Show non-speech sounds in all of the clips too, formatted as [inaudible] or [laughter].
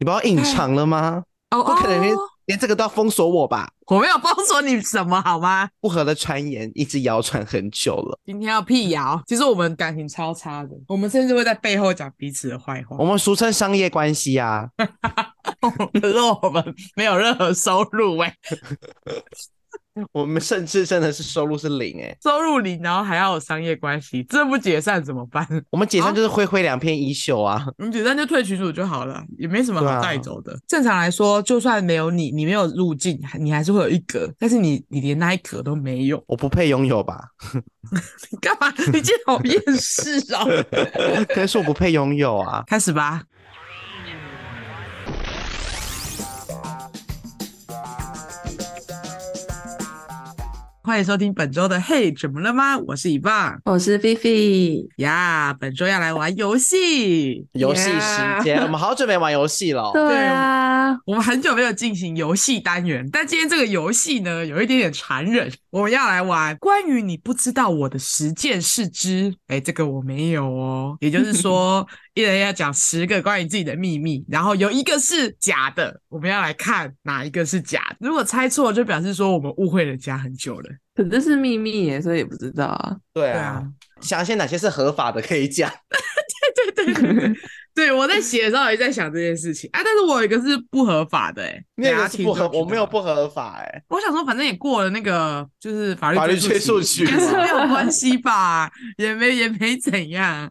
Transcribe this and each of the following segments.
你把我隐藏了吗？哦，不可能连连这个都要封锁我吧？我没有封锁你什么好吗？不和的传言一直谣传很久了。今天要辟谣，其实我们感情超差的，我们甚至会在背后讲彼此的坏话。我们俗称商业关系啊，[laughs] 可是我们没有任何收入哎、欸。[laughs] 我们甚至真的是收入是零哎、欸，收入零，然后还要有商业关系，这不解散怎么办？[laughs] 我们解散就是挥挥两片衣袖啊，我们解散就退群组就好了，也没什么好带走的。啊、正常来说，就算没有你，你没有入境，你还是会有一格，但是你你连那一格都没有，我不配拥有吧？[laughs] 你干嘛？你今天好厌世啊！可是我不配拥有啊！开始吧。欢迎收听本周的《嘿，怎么了吗？》我是以棒，我是菲菲呀。本周要来玩游戏，游戏时间.我们好久没玩游戏了。对啊，我们很久没有进行游戏单元，但今天这个游戏呢，有一点点残忍。我们要来玩关于你不知道我的十件事之，哎，这个我没有哦。也就是说。[laughs] 一人要讲十个关于自己的秘密，然后有一个是假的，我们要来看哪一个是假的。如果猜错，就表示说我们误会了家很久了。可这是秘密耶，所以也不知道啊。对啊，想先哪些是合法的可以讲。[laughs] [laughs] 对对对对。我在写的时候也在想这件事情啊，但是我有一个是不合法的、欸，哎，那个是不合，我没有不合法、欸，哎，我想说，反正也过了那个就是法律法律追溯期，也是没有关系吧，也没也没怎样。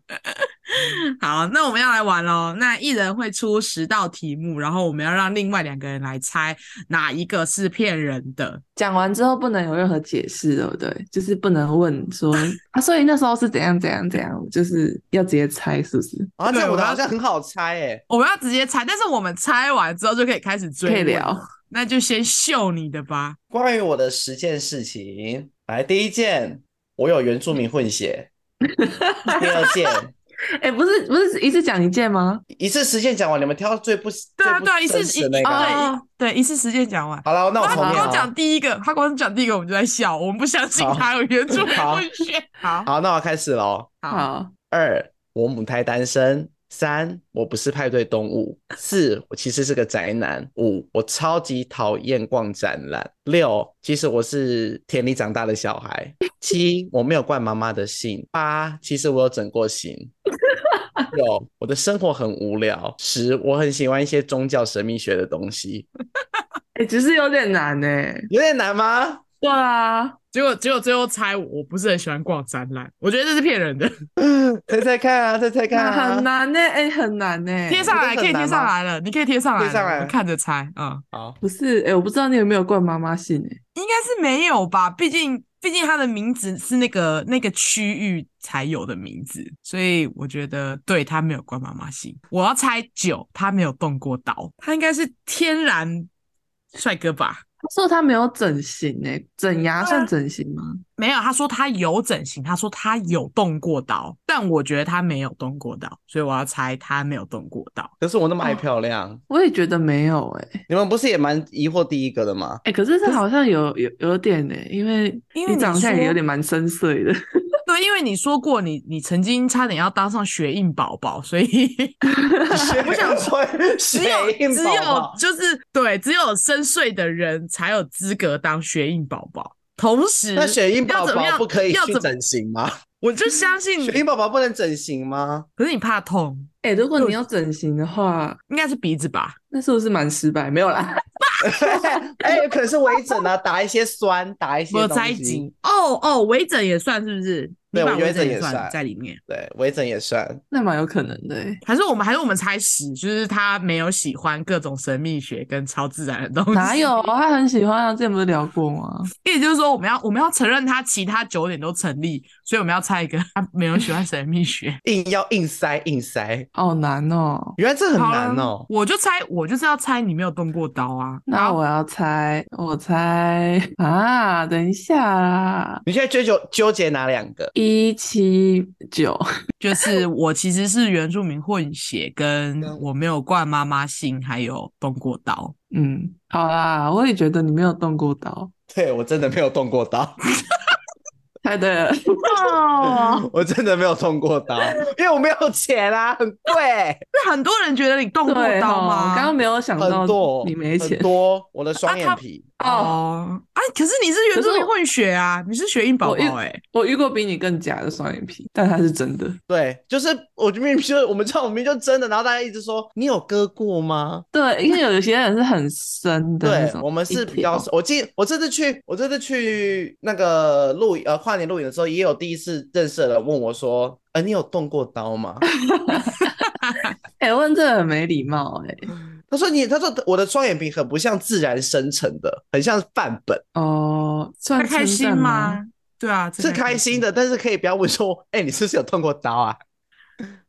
[laughs] 好，那我们要来玩喽，那一人会出十道题目，然后我们要让另外两个人来猜哪一个是骗人的。讲完之后不能有任何解释，对不对？就是不能问说啊，所以那时候是怎样怎样怎样，就是要直接猜，是不是？啊，这，我好像很好猜，哎，我们要直接猜，但是我们猜完之后就可以开始追，可以聊，那就先秀你的吧。关于我的十件事情，来，第一件，我有原住民混血，[laughs] 第二件。哎，不是不是一次讲一件吗？一次实践讲完，你们挑最不对啊对啊，一次一对对一次实践讲完。好了，那我从刚讲第一个，他光讲第一个我们就在笑，我们不相信他有原住民混血。好好，那我开始喽。好，二我母胎单身。三，我不是派对动物。四，我其实是个宅男。五，我超级讨厌逛展览。六，其实我是田里长大的小孩。七，我没有惯妈妈的姓。八，其实我有整过型。九，我的生活很无聊。十，我很喜欢一些宗教神秘学的东西。哎、[laughs] 欸，只是有点难哎，有点难吗？对啊，结果结果最后猜我，我不是很喜欢逛展览，我觉得这是骗人的。[laughs] 猜猜看啊，猜猜看啊，很难呢，哎，很难呢。贴上来可以贴上来了，你可以贴上来，贴上来，看着猜啊。嗯、好，不是，哎，我不知道你有没有冠妈妈姓，哎，应该是没有吧？毕竟毕竟他的名字是那个那个区域才有的名字，所以我觉得对他没有冠妈妈姓。我要猜九，他没有动过刀，他应该是天然帅哥吧。他说他没有整形诶、欸，整牙算整形吗？没有，他说他有整形，他说他有动过刀，但我觉得他没有动过刀，所以我要猜他没有动过刀。可是我那么爱漂亮，哦、我也觉得没有诶、欸。你们不是也蛮疑惑第一个的吗？哎、欸，可是这好像有有有点诶、欸，因为你长相也有点蛮深邃的。对，因为你说过你你曾经差点要当上雪印宝宝，所以 [laughs] 我想说，只有只有就是对，只有深邃的人才有资格当雪印宝宝。同时，那雪印宝宝不可以去整形吗？[laughs] 我就相信雪印宝宝不能整形吗？可是你怕痛。哎、欸，如果你要整形的话，应该是鼻子吧？那是不是蛮失败？没有啦。[laughs] 哎、欸，可是微整啊，打一些酸，打一些东西。哦哦，微整也算是不是？对，我觉得这也算在里面。对，微整也算，那蛮有可能的。还是我们，还是我们猜十，就是他没有喜欢各种神秘学跟超自然的东西。哪有？他很喜欢啊，之前不是聊过吗？[laughs] 意思就是说，我们要我们要承认他其他九点都成立，所以我们要猜一个他没有喜欢神秘学，[laughs] 硬要硬塞硬塞，好难哦。原来这很难哦。我就猜，我就是要猜你没有动过刀啊。那我要猜，我猜啊，等一下啦。你现在纠纠纠结哪两个？一七九，[laughs] 就是我其实是原住民混血，跟我没有冠妈妈姓，还有动过刀。嗯，好啦，我也觉得你没有动过刀。对，我真的没有动过刀。[laughs] 太对了。哦，[laughs] 我真的没有动过刀，因为我没有钱啊，很贵。那很多人觉得你动过刀吗？刚刚没有想到，你没钱。多，我的双眼皮。哦，啊，可是你是原住民混血啊，你是血印宝宝哎。我遇过比你更假的双眼皮，但他是真的。对，就是我明明就我们知道我明明就真的，然后大家一直说你有割过吗？对，因为有些人是很深的。对，我们是比较。我记我这次去，我这次去那个录呃跨年录影的时候，也有第一次认识的人问我说：“呃，你有动过刀吗？”哎、[laughs] 欸，问这很没礼貌哎、欸。[laughs] 他说你，他说我的双眼皮很不像自然生成的，很像范本哦。算开心吗？对啊，是开心的，但是可以不要问说，哎、欸，你是不是有动过刀啊？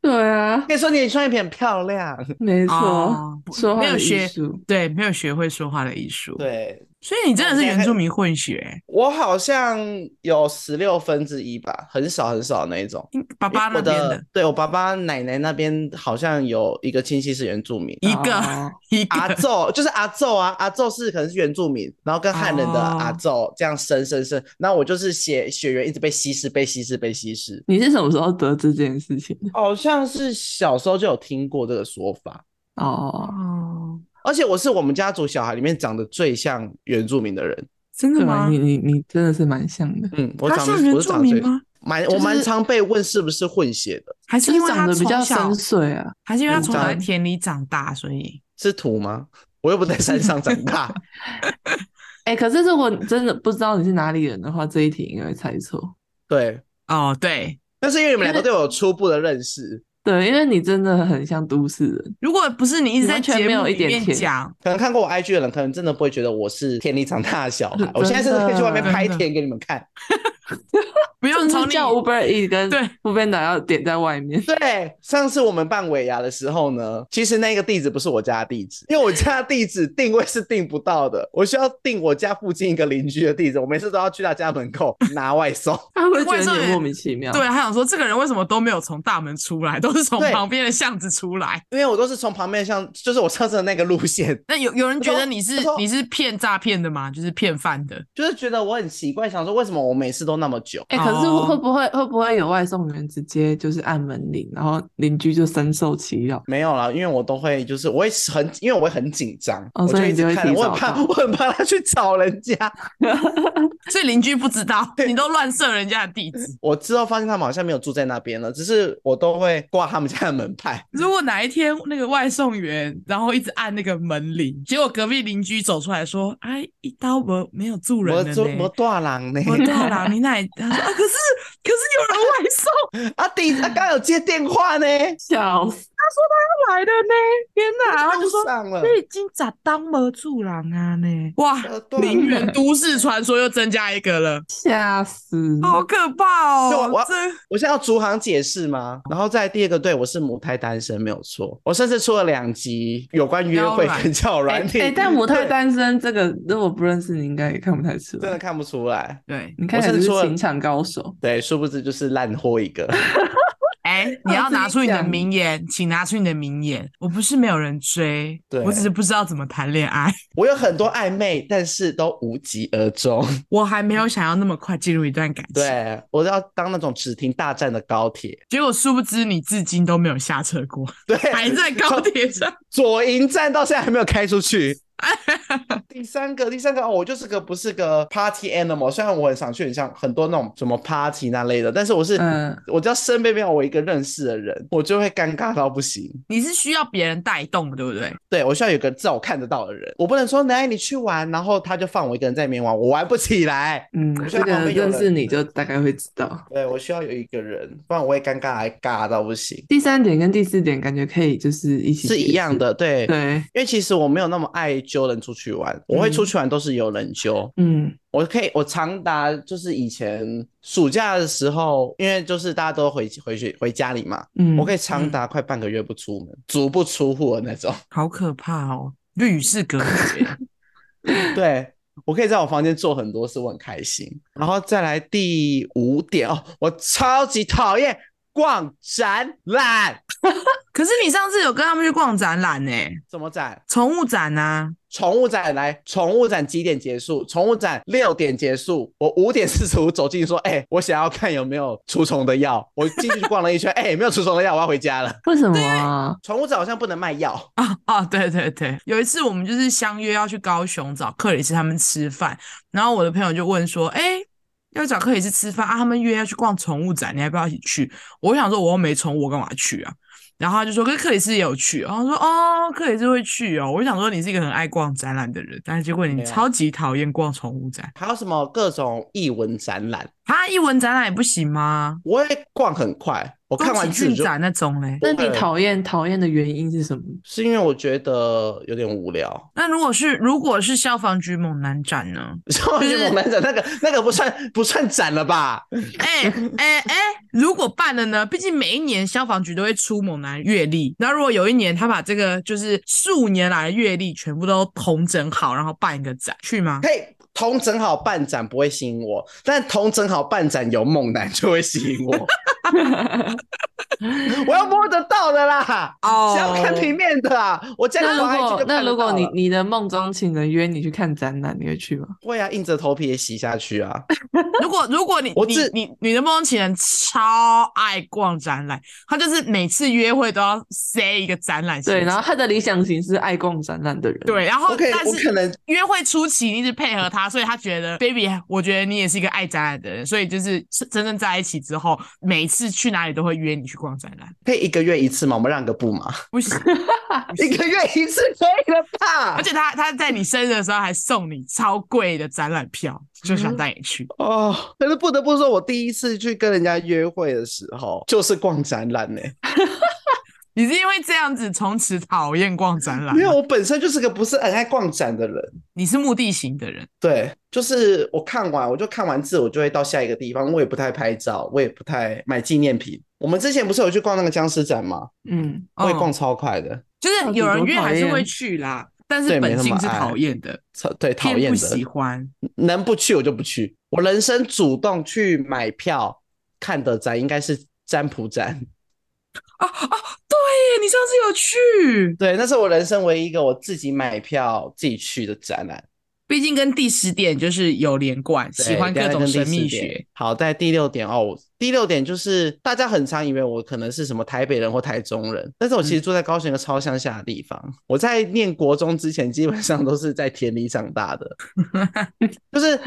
对啊，可以说你的双眼皮很漂亮，[laughs] 没错，哦、说话的艺术，对，没有学会说话的艺术，对。所以你真的是原住民混血？我好像有十六分之一吧，很少很少那一种。爸爸那边的，的对我爸爸奶奶那边好像有一个亲戚是原住民，一个、哦、一个阿昼就是阿昼啊，阿昼是可能是原住民，然后跟汉人的阿昼这样生生生，那、哦、我就是血血缘一直被稀释，被稀释，被稀释。你是什么时候得知这件事情？好像是小时候就有听过这个说法哦。而且我是我们家族小孩里面长得最像原住民的人，真的吗？你你你真的是蛮像的。嗯，我长得像原住民吗？蛮我蛮常被问是不是混血的，还是因为他长得比较深邃啊？还是因为他从小在田里长大，所以是土吗？我又不在山上长大。[laughs] 哎、欸，可是如果真的不知道你是哪里人的话，这一题应该会猜错。对，哦对，但是因为你们两个 [laughs] 对我有初步的认识。对，因为你真的很像都市人。如果不是你一直在节目里面讲，可能看过我 IG 的人，可能真的不会觉得我是田里长大的小孩。我现在甚至可以去外面拍田给你们看。[laughs] 不用从叫 Uber E 跟对 Foodpanda 要点在外面。对，上次我们办尾牙的时候呢，其实那个地址不是我家的地址，因为我家的地址定位是定不到的，我需要定我家附近一个邻居的地址，我每次都要去他家门口拿外送。他会觉得你莫名其妙。对，他想说这个人为什么都没有从大门出来，都是从旁边的巷子出来？因为我都是从旁边巷，就是我车子的那个路线。[laughs] 那有有人觉得你是你是骗诈骗的吗？就是骗饭的？就是觉得我很奇怪，想说为什么我每次都那么久？哎、欸，可是会不会？会不会有外送员直接就是按门铃，然后邻居就深受其扰？没有啦，因为我都会就是我会很，因为我会很紧张，哦，所以你就会提早到。我很怕，[laughs] 我很怕他去找人家，[laughs] 所以邻居不知道你都乱设人家的地址。我之后发现他们好像没有住在那边了，只是我都会挂他们家的门牌。如果哪一天那个外送员然后一直按那个门铃，结果隔壁邻居走出来说：“哎，一刀没没有住人的呢，没大人呢，没大人，你那他说啊，可是可是。”有人外送啊！[laughs] 第他刚有接电话呢，笑死！他说他要来的呢，天哪！然后就说上了，这已经咋当没住人啊呢？哇！名媛都市传说又增加一个了，吓死！好可怕哦！我这我现在要逐行解释吗？然后在第二个，对我是母胎单身，没有错。我甚至出了两集有关约会跟交友软体。哎，但母胎单身这个，如果不认识你，应该也看不太出来。真的看不出来。对，你看起来是情场高手。对，殊不知就是烂货一个。[laughs] 哎、欸，[laughs] 你要拿出你的名言，请拿出你的名言。我不是没有人追，对我只是不知道怎么谈恋爱。[laughs] 我有很多暧昧，但是都无疾而终。我还没有想要那么快进入一段感情。对，我要当那种只停大站的高铁。结果殊不知你至今都没有下车过，对，还在高铁上。左营站到现在还没有开出去。[laughs] 第三个，第三个哦，我就是个不是个 party animal。虽然我很想去很像很多那种什么 party 那类的，但是我是，嗯，我只要身边没有我一个认识的人，我就会尴尬到不行。你是需要别人带动的，对不对？对，我需要有个至少我看得到的人，我不能说来你去玩，然后他就放我一个人在里面玩，我玩不起来。嗯，这个认识你就大概会知道。对，我需要有一个人，不然我会尴尬还尬到不行。第三点跟第四点感觉可以就是一起是一样的，对对，因为其实我没有那么爱揪人出去玩。我会出去玩都是有人揪，嗯，我可以，我长达就是以前暑假的时候，因为就是大家都回回去回家里嘛，嗯，我可以长达快半个月不出门，嗯、足不出户的那种，好可怕哦，与世隔绝。[laughs] 对，我可以在我房间做很多事，我很开心。然后再来第五点哦，我超级讨厌。逛展览，可 [laughs] 可是你上次有跟他们去逛展览呢？什么展？宠物展啊！宠物展来，宠物展几点结束？宠物展六点结束。我五点四十五走进，说：“哎、欸，我想要看有没有除虫的药。”我进去逛了一圈，[laughs] 哎、欸，没有除虫的药，我要回家了。为什么啊？宠物展好像不能卖药啊啊！对对对，有一次我们就是相约要去高雄找克里斯他们吃饭，然后我的朋友就问说：“哎、欸，要找克里斯吃饭啊？他们约要去逛宠物展，你还不要一起去？”我想说，我又没宠物，我干嘛去啊？然后他就说跟克里斯也有去，然后说哦，克里斯会去哦。我就想说你是一个很爱逛展览的人，但是结果你超级讨厌逛宠物展。还有什么各种艺文展览？啊，一文展览也不行吗？我也逛很快。我看完自展那种嘞，那你讨厌讨厌的原因是什么？是因为我觉得有点无聊。那如果是如果是消防局猛男展呢？消防局猛男展那个那个不算不算展了吧？哎哎哎，如果办了呢？毕竟每一年消防局都会出猛男阅历，然后如果有一年他把这个就是数年来的阅历全部都统整好，然后办一个展，去吗？嘿。同整好半盏不会吸引我，但同整好半盏有猛男就会吸引我。[laughs] 我要摸得到的啦，哦，想要看平面的啊。我这样那如果那如果你你的梦中情人约你去看展览，你会去吗？会啊，硬着头皮也洗下去啊。[laughs] 如果如果你你你你的梦中情人超爱逛展览，他就是每次约会都要塞一个展览。对，然后他的理想型是爱逛展览的人。对，然后 okay, 但是可能约会初期你一直配合他。所以他觉得，baby，我觉得你也是一个爱展览的人，所以就是真正在一起之后，每一次去哪里都会约你去逛展览。可以一个月一次吗？我们让个步嘛？不是，[laughs] 一个月一次可以了吧？而且他他在你生日的时候还送你超贵的展览票，就想带你去、嗯、哦。可是不得不说，我第一次去跟人家约会的时候，就是逛展览呢。[laughs] 你是因为这样子从此讨厌逛展览？没有，我本身就是个不是很爱逛展的人。你是目的型的人。对，就是我看完，我就看完字，我就会到下一个地方。我也不太拍照，我也不太买纪念品。我们之前不是有去逛那个僵尸展吗？嗯，我也逛超快的。就是有人约还是会去啦，但是本性是讨厌的。对，讨厌的。不喜欢，能不去我就不去。我人生主动去买票看的展应该是占卜展。啊啊！对，你上次有去？对，那是我人生唯一一个我自己买票自己去的展览。毕竟跟第十点就是有连贯，喜欢各种神秘学。好，在第六点哦，第六点就是大家很常以为我可能是什么台北人或台中人，但是我其实住在高雄一个超乡下的地方。嗯、我在念国中之前，基本上都是在田里长大的。[laughs] 就是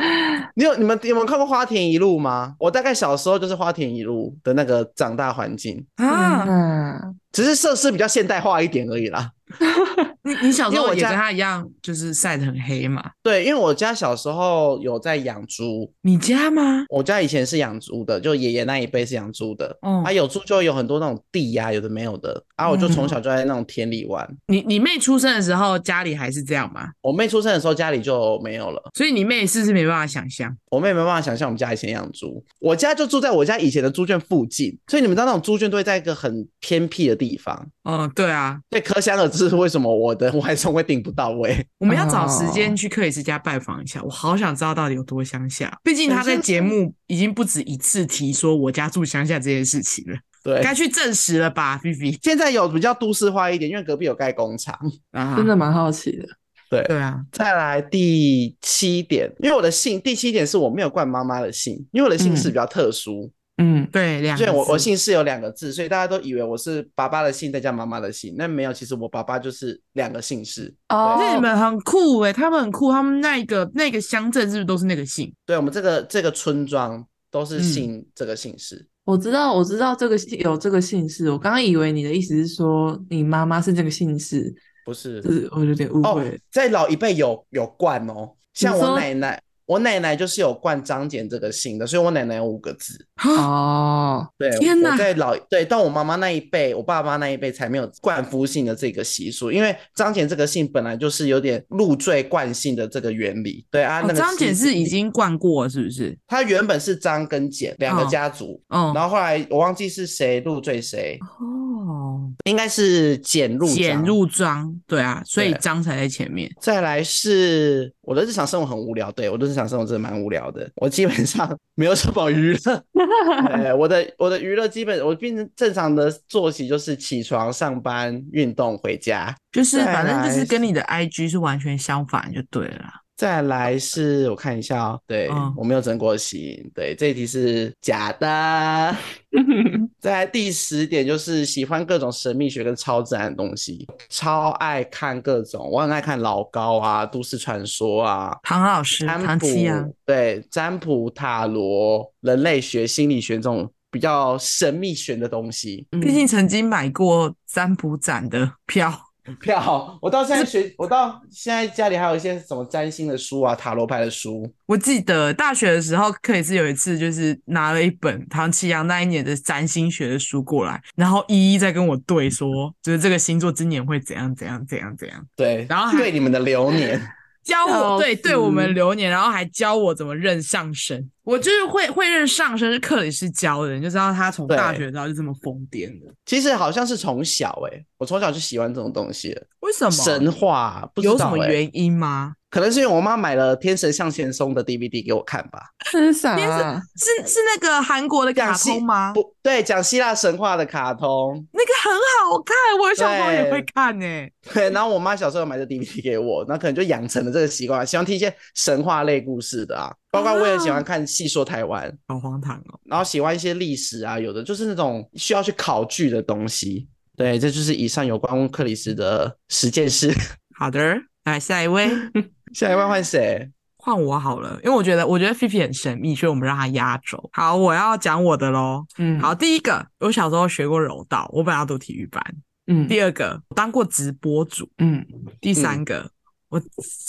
你有你们有没有看过花田一路吗？我大概小时候就是花田一路的那个长大环境啊，只是设施比较现代化一点而已啦。[laughs] 你你小时候也跟他一样，就是晒得很黑嘛？对，因为我家小时候有在养猪。你家吗？我家以前是养猪的，就爷爷那一辈是养猪的。嗯，啊，有猪就有很多那种地呀、啊，有的没有的。啊，我就从小就在那种田里玩。嗯、你你妹出生的时候家里还是这样吗？我妹出生的时候家里就没有了。所以你妹是不是没办法想象？我妹没办法想象我们家以前养猪。我家就住在我家以前的猪圈附近，所以你们知道那种猪圈都会在一个很偏僻的地方。嗯，对啊。所以可想而知为什么我。的外送会订不到位，[laughs] 我们要找时间去克里斯家拜访一下。我好想知道到底有多乡下，毕竟他在节目已经不止一次提说我家住乡下这件事情了。对，该去证实了吧，菲菲。现在有比较都市化一点，因为隔壁有盖工厂啊，真的蛮好奇的。对对啊，再来第七点，因为我的姓第七点是我没有冠妈妈的姓，因为我的姓氏比较特殊。嗯嗯，对，两个字。所以我我姓氏有两个字，所以大家都以为我是爸爸的姓再加妈妈的姓，那没有，其实我爸爸就是两个姓氏。哦，那你们很酷哎，他们很酷，他们那个那个乡镇是不是都是那个姓？对，我们这个这个村庄都是姓这个姓氏。嗯。我知道，我知道这个有这个姓氏。我刚刚以为你的意思是说你妈妈是这个姓氏，不是？是我有点误会。哦，在老一辈有有冠哦，像我奶奶。我奶奶就是有冠张简这个姓的，所以我奶奶有五个字。[gasps] 哦，对，天哪！我在老对，到我妈妈那一辈，我爸妈那一辈才没有冠夫姓的这个习俗，因为张简这个姓本来就是有点入赘惯性的这个原理。对啊，那个张简是已经冠过了，是不是？他原本是张跟简两个家族，哦，然后后来我忘记是谁入赘谁。哦，应该是简入简入张，对啊，所以张才在前面。再来是我的日常生活很无聊，对，我的日日常生活真的蛮无聊的，我基本上 [laughs] 没有什么娱乐。[laughs] 哎，我的我的娱乐基本我变成正常的作息就是起床、上班、运动、回家，就是反正就是跟你的 IG 是完全相反就对了。再来是我看一下哦，对、嗯、我没有整过型，对，这一题是假的。[laughs] 再来第十点就是喜欢各种神秘学跟超自然的东西，超爱看各种，我很爱看老高啊、都市传说啊、唐老师、唐七啊，对，占卜、塔罗、人类学、心理学这种比较神秘学的东西。毕竟曾经买过占卜展的票。[laughs] 票，我到现在学，我到现在家里还有一些什么占星的书啊、塔罗牌的书。我记得大学的时候，克里斯有一次就是拿了一本唐綺阳那一年的占星学的书过来，然后一一在跟我对说，就是这个星座今年会怎样怎样怎样怎样。对，然后对你们的流年。[laughs] 教我对对我们流年，然后还教我怎么认上升。我就是会会认上身，是克里斯教的，你就知道他从大学的时候就这么疯癫的。其实好像是从小哎、欸，我从小就喜欢这种东西了。为什么？神话不知道、欸、有什么原因吗？[laughs] 可能是因为我妈买了《天神向前冲》的 DVD 给我看吧。[laughs] 是啥？是是那个韩国的卡通吗？不对，讲希腊神话的卡通，那个很好看，我小时候也会看呢、欸。对，然后我妈小时候买的 DVD 给我，那可能就养成了这个习惯，喜欢听一些神话类故事的啊。包括我也喜欢看《戏说台湾》，好荒唐哦。然后喜欢一些历史啊，有的就是那种需要去考据的东西。对，这就是以上有关克里斯的十件事。好的，来下一位。[laughs] 下一位换谁？换我好了，因为我觉得我觉得菲菲很神秘，所以我们让他压轴。好，我要讲我的喽。嗯，好，第一个，我小时候学过柔道，我本来要读体育班。嗯，第二个，我当过直播主。嗯，第三个，嗯、我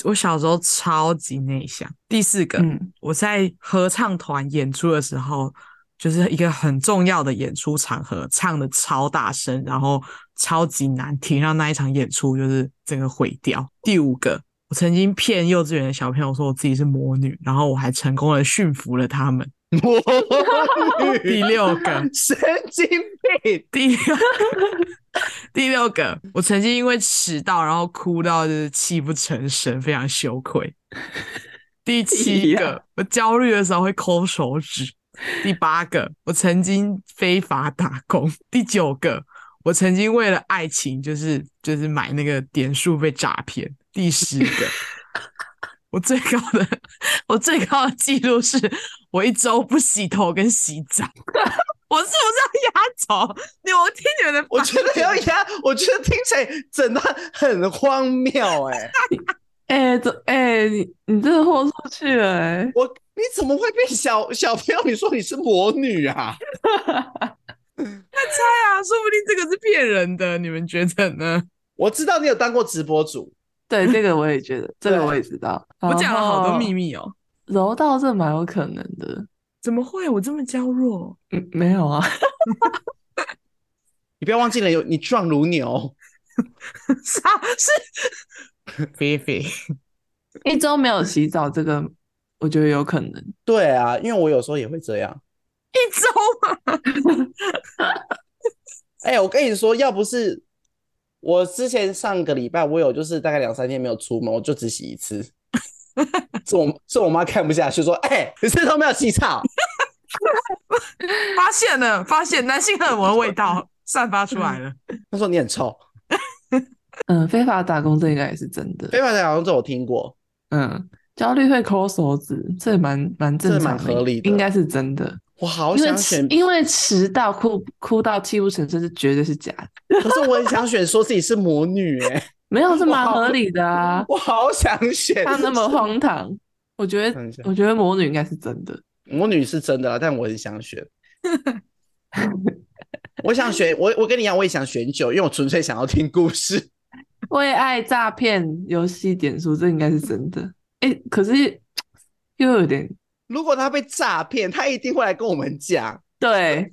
我小时候超级内向。第四个，嗯、我在合唱团演出的时候，就是一个很重要的演出场合，唱的超大声，然后超级难听，让那一场演出就是整个毁掉。第五个。我曾经骗幼稚园的小朋友说我自己是魔女，然后我还成功的驯服了他们。魔女。第六个神经病。第六 [laughs] 第六个，我曾经因为迟到然后哭到就是泣不成声，非常羞愧。第 [laughs] 七个，我焦虑的时候会抠手指。第八个，我曾经非法打工。第九个，我曾经为了爱情就是就是买那个点数被诈骗。第十个，我最高的 [laughs] 我最高的记录是我一周不洗头跟洗澡。我是不是要压轴？你我听你们的，我觉得要压，我觉得听起来真的很荒谬 [laughs] 哎、欸。哎、欸，这哎、欸，你你真的豁出去了哎、欸！我你怎么会变小小朋友？你说你是魔女啊？[laughs] 那猜啊，说不定这个是骗人的，你们觉得呢？我知道你有当过直播主。对，这个我也觉得，这个我也知道。我讲了好多秘密哦。柔道这蛮有可能的。怎么会？我这么娇弱？嗯，没有啊。[laughs] 你不要忘记了，有你壮如牛。[laughs] 啥？是 [laughs] 菲菲。一周没有洗澡，这个我觉得有可能。对啊，因为我有时候也会这样。一周吗？哎、欸，我跟你说，要不是。我之前上个礼拜，我有就是大概两三天没有出门，我就只洗一次。是我是我妈看不下去，说：“哎、欸，你身上没有洗澡。”发现了，发现男性荷尔蒙的味道 [laughs] 散发出来了。他说：“你很臭。[laughs] ”嗯，非法打工这应该也是真的。非法打工这我听过。嗯，焦虑会抠手指，这也蛮蛮正常的，蛮合理的，应该是真的。我好想选，因为迟到哭哭到泣不成声是绝对是假的。可是我很想选，说自己是魔女哎、欸，没有是蛮合理的啊。[laughs] 我好想选，他那么荒唐，我觉得我觉得魔女应该是真的，魔女是真的啊，但我很想选。[laughs] 我想选，我我跟你一样，我也想选九，因为我纯粹想要听故事。为爱诈骗游戏点数，这应该是真的。哎、欸，可是又有点。如果他被诈骗，他一定会来跟我们讲。对，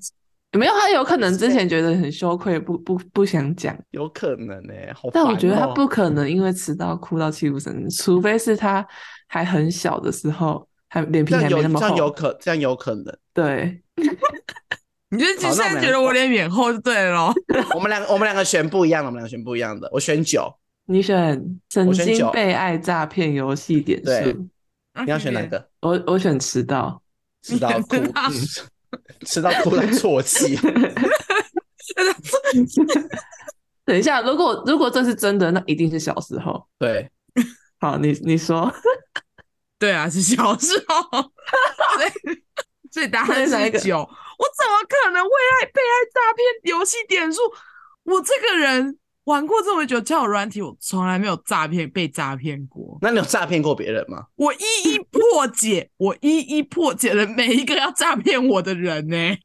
没有他有可能之前觉得很羞愧，不不不想讲。有可能呢、欸，好、哦。但我觉得他不可能因为迟到哭到泣不成声，除非是他还很小的时候，还脸皮还没那么厚。这样有可，这样有可能。对，[laughs] 你就现在觉得我脸脸厚就对了。[laughs] 我们两个，我们两个选不一样的，我们两个选不一样的。我选九，你选曾经被爱诈骗游戏点数。你要选哪个？我我选迟到，迟到 [laughs] 哭，[laughs] 迟到突然啜泣。[laughs] 等一下，如果如果这是真的，那一定是小时候。对，好，你你说，对啊，是小时候。[laughs] 所以，所以答案是九。我怎么可能会爱被爱诈骗游戏点数？我这个人玩过这么久交友软体，我从来没有诈骗被诈骗过。那你有诈骗过别人吗？我一一破解，我一一破解了每一个要诈骗我的人呢、欸。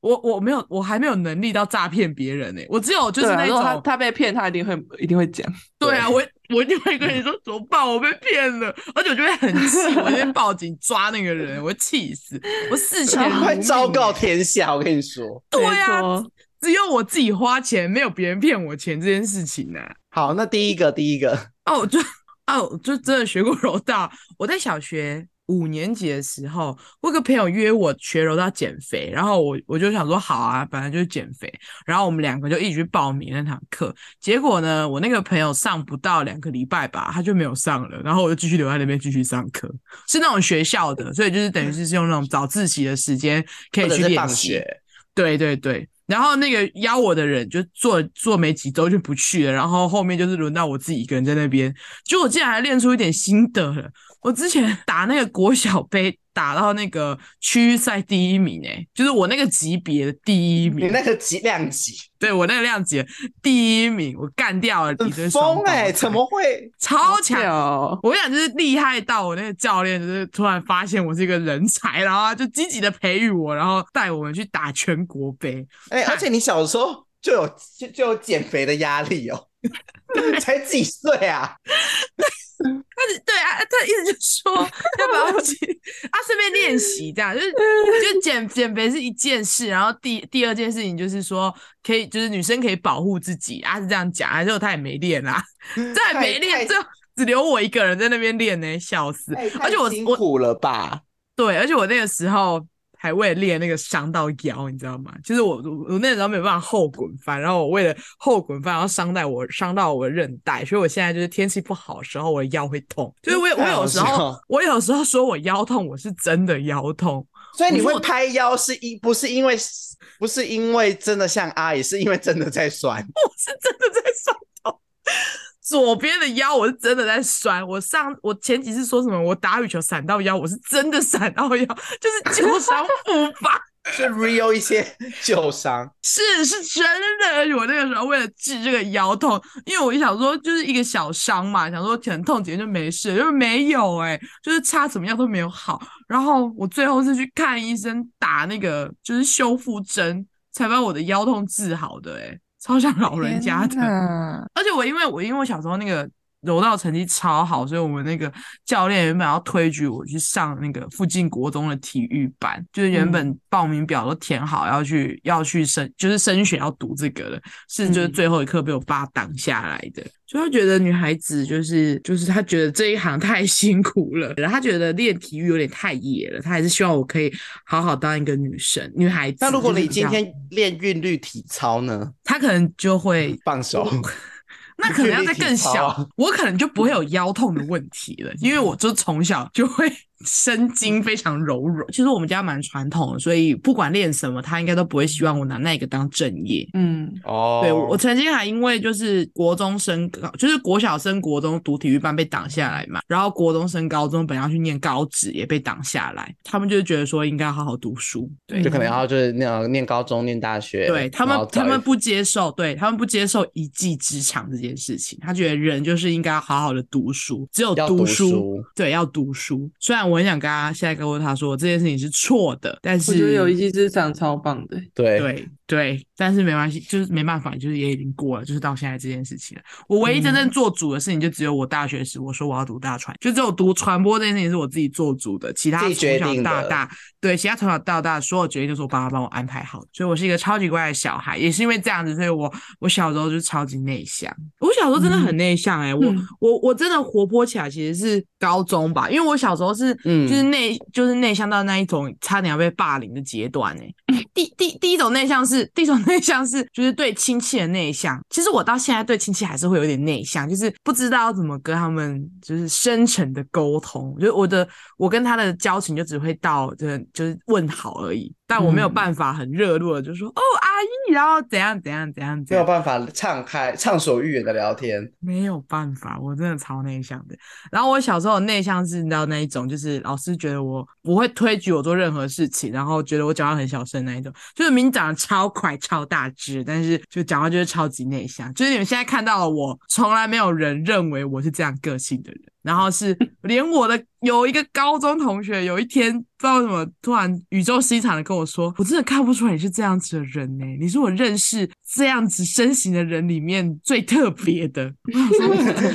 我我没有，我还没有能力到诈骗别人呢、欸。我只有就是那种、啊、他他被骗，他一定会一定会讲。对啊，我我一定会跟你说怎么办？我被骗了，而且我就会很气，我先报警抓那个人，我会气死，我事前会昭告天下。我跟你说，对啊，只有我自己花钱，没有别人骗我钱这件事情呢、啊。好，那第一个第一个 [laughs] 哦，就哦，就真的学过柔道，我在小学。五年级的时候，我有个朋友约我学柔道减肥，然后我我就想说好啊，本来就是减肥，然后我们两个就一起去报名那堂课。结果呢，我那个朋友上不到两个礼拜吧，他就没有上了，然后我就继续留在那边继续上课，是那种学校的，所以就是等于是用那种早自习的时间可以去练习。对对对，然后那个邀我的人就做做没几周就不去了，然后后面就是轮到我自己一个人在那边，就我竟然还练出一点心得了。我之前打那个国小杯，打到那个区域赛第一名，诶，就是我那个级别的第一名。你那个级量级？对，我那个量级第一名，我干掉了一堆双胞胎。疯诶，怎么会？超强！我跟你讲，就是厉害到我那个教练，就是突然发现我是一个人才，然后就积极的培育我，然后带我们去打全国杯。哎、欸，而且你小时候就有就就有减肥的压力哦，[laughs] 才几岁啊？他对啊，他一直就说 [laughs] 要不要去啊，顺便练习这样，就是 [laughs] 就减减肥是一件事，然后第第二件事情就是说可以，就是女生可以保护自己啊，是这样讲啊，结果他也没练啊，[laughs] 这还没练，就只留我一个人在那边练呢，笑死！而且我辛苦了吧？对，而且我那个时候。还为了练那个伤到腰，你知道吗？就是我我那时候没有办法后滚翻，然后我为了后滚翻，然后伤到我伤到我的韧带，所以我现在就是天气不好的时候，我的腰会痛。就是我我有时候我有时候说我腰痛，我是真的腰痛。所以你会拍腰是因不是因为不是因为真的像阿姨，是因为真的在酸。我是真的在酸痛。左边的腰我是真的在酸，我上我前几次说什么我打羽球闪到腰，我是真的闪到腰，就是旧伤复发，[laughs] 是 real 一些旧伤，是是真的。我那个时候为了治这个腰痛，因为我一想说就是一个小伤嘛，想说疼痛几天就没事，就是没有哎、欸，就是擦怎么样都没有好。然后我最后是去看医生打那个就是修复针，才把我的腰痛治好的哎、欸。超像老人家的，[laughs] 而且我因为我因为我小时候那个柔道成绩超好，所以我们那个教练原本要推举我去上那个附近国中的体育班，就是原本报名表都填好要去要去升，就是升学要读这个的，是就是最后一刻被我爸挡下来的。所以他觉得女孩子就是就是他觉得这一行太 [laughs] 辛苦了，他觉得练体育有点太野了，他还是希望我可以好好当一个女生女孩子。那如果你今天练韵律体操呢？他可能就会放手。那可能要再更小，我可能就不会有腰痛的问题了，因为我就从小就会。神经非常柔软，其实我们家蛮传统的，所以不管练什么，他应该都不会希望我拿那个当正业。嗯，哦，对，我曾经还因为就是国中升高，就是国小升国中读体育班被挡下来嘛，然后国中升高中本来要去念高职也被挡下来，他们就觉得说应该好好读书，对，就可能要就是那样念高中念大学，对他们他们不接受，对他们不接受一技之长这件事情，他觉得人就是应该要好好的读书，只有读书，读书。对，要读书，虽然。我很想跟他现在告诉他说这件事情是错的，但是我觉得有一技之长超棒的，对。对对，但是没关系，就是没办法，就是也已经过了，就是到现在这件事情了。我唯一真正做主的事情就只有我大学时我说我要读大传，就只有读传播这件事情是我自己做主的，其他从小到大对其他从小到大所有决定都是我爸爸帮我安排好的，所以我是一个超级乖的小孩，也是因为这样子，所以我我小时候就超级内向，我小时候真的很内向哎、欸嗯，我我我真的活泼起来其实是高中吧，因为我小时候是。嗯，就是内就是内向到那一种差点要被霸凌的阶段哎、欸。[laughs] 第第第一种内向是第一种内向是就是对亲戚的内向。其实我到现在对亲戚还是会有点内向，就是不知道怎么跟他们就是深层的沟通。就是我的我跟他的交情就只会到就就是问好而已。但我没有办法很热络的就说、嗯、哦然后怎样怎样怎样没有办法畅开畅所欲言的聊天，没有办法，我真的超内向的。然后我小时候的内向是你知道那一种，就是老师觉得我不会推举我做任何事情，然后觉得我讲话很小声那一种，就是明明长得超快超大只，但是就讲话就是超级内向。就是你们现在看到了我，从来没有人认为我是这样个性的人。然后是连我的有一个高中同学，有一天不知道怎么突然语重心长的跟我说：“我真的看不出来你是这样子的人呢，你是我认识这样子身形的人里面最特别的。[laughs] ”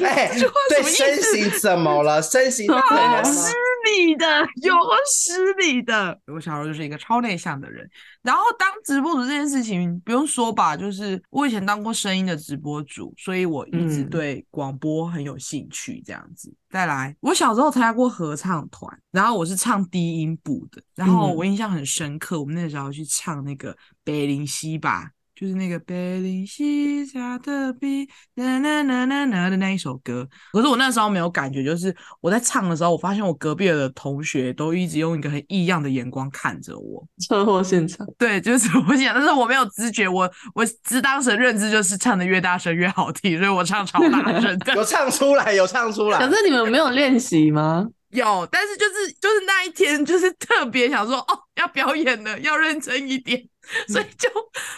哎，对，身形怎么了？身形 [laughs] 有失礼的，有失礼的。我小时候就是一个超内向的人。然后当直播主这件事情不用说吧，就是我以前当过声音的直播主，所以我一直对广播很有兴趣。这样子，嗯、再来，我小时候参加过合唱团，然后我是唱低音部的，然后我印象很深刻，我们那时候去唱那个《北林西》吧。就是那个贝林西加特比啦啦啦啦啦的那一首歌，可是我那时候没有感觉，就是我在唱的时候，我发现我隔壁的同学都一直用一个很异样的眼光看着我。车祸现场，对，就是车祸现场，但是我没有知觉，我我只当时的认知就是唱的越大声越好听，所以我唱超大声，[laughs] 有唱出来，有唱出来。可是你们没有练习吗？有，但是就是就是那一天就是特别想说，哦，要表演了，要认真一点。[laughs] 所以就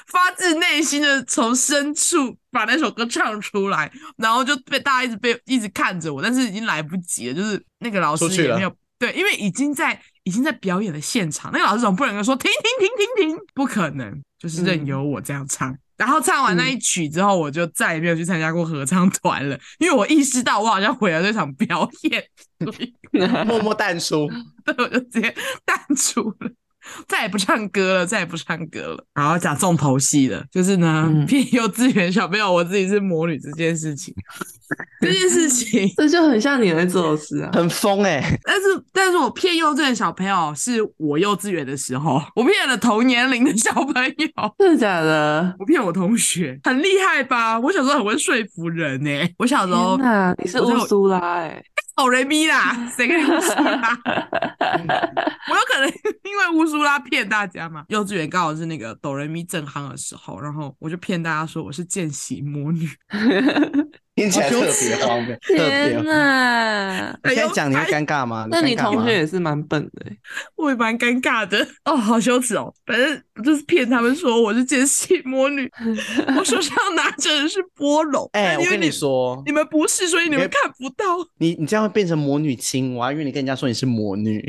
发自内心的从深处把那首歌唱出来，然后就被大家一直被一直看着我，但是已经来不及了，就是那个老师也没有对，因为已经在已经在表演的现场，那个老师总不能说停停停停停，不可能，就是任由我这样唱。嗯、然后唱完那一曲之后，我就再也没有去参加过合唱团了，因为我意识到我好像毁了这场表演，所以 [laughs] 默默淡出，[laughs] 对，我就直接淡出了。[laughs] 再也不唱歌了，再也不唱歌了。然后讲重头戏了，就是呢，骗、嗯、幼稚园小朋友我自己是魔女这件事情，[laughs] 这件事情 [laughs] 这就很像你来做的事啊，很疯哎、欸。但是，但是我骗幼稚园小朋友是我幼稚园的时候，我骗了同年龄的小朋友，真的假的？我骗我同学，很厉害吧？我小时候很会说服人哎、欸。我小时候，你是乌苏拉哎、欸。哆来咪啦，谁跟乌苏拉？[laughs] 我有可能因为乌苏拉骗大家嘛。幼稚园刚好是那个哆来咪震撼的时候，然后我就骗大家说我是见习魔女。[laughs] 听起来特别方便，[laughs] 天哪！我先讲你会尴尬吗？那你同学也是蛮笨的，我也蛮尴尬的哦，好羞耻哦。反正就是骗他们说我是奸细魔女，[laughs] 我手上拿着的是波龙。哎，我跟你说，你们不是，所以你们看不到。你你这样会变成魔女青蛙，因为你跟人家说你是魔女。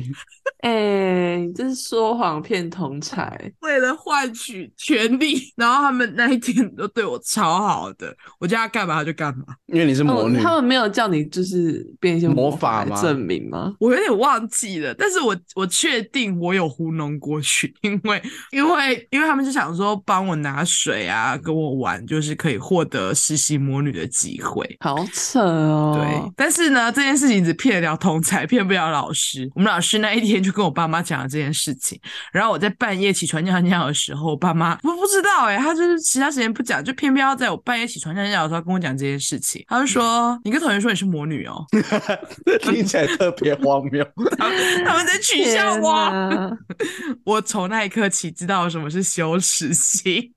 哎，你这是说谎骗同才，为了换取权利。然后他们那一天都对我超好的，我叫他干嘛他就干嘛。因为你是魔女，哦，他们没有叫你就是变一些魔法吗？证明吗？我有点忘记了，但是我我确定我有糊弄过去，因为因为因为他们是想说帮我拿水啊，跟我玩，就是可以获得实习魔女的机会。好扯哦！对，但是呢，这件事情只骗得了同才，骗不了老师。我们老师那一天就跟我爸妈讲了这件事情，然后我在半夜起床尿尿的时候，我爸妈我不知道哎，他就是其他时间不讲，就偏偏要在我半夜起床尿尿的时候跟我讲这件事情。他就说：“你跟同学说你是魔女哦，[laughs] 听起来特别荒谬。[laughs] 他们他们在取笑我。[laughs] 我从那一刻起知道什么是羞耻心。”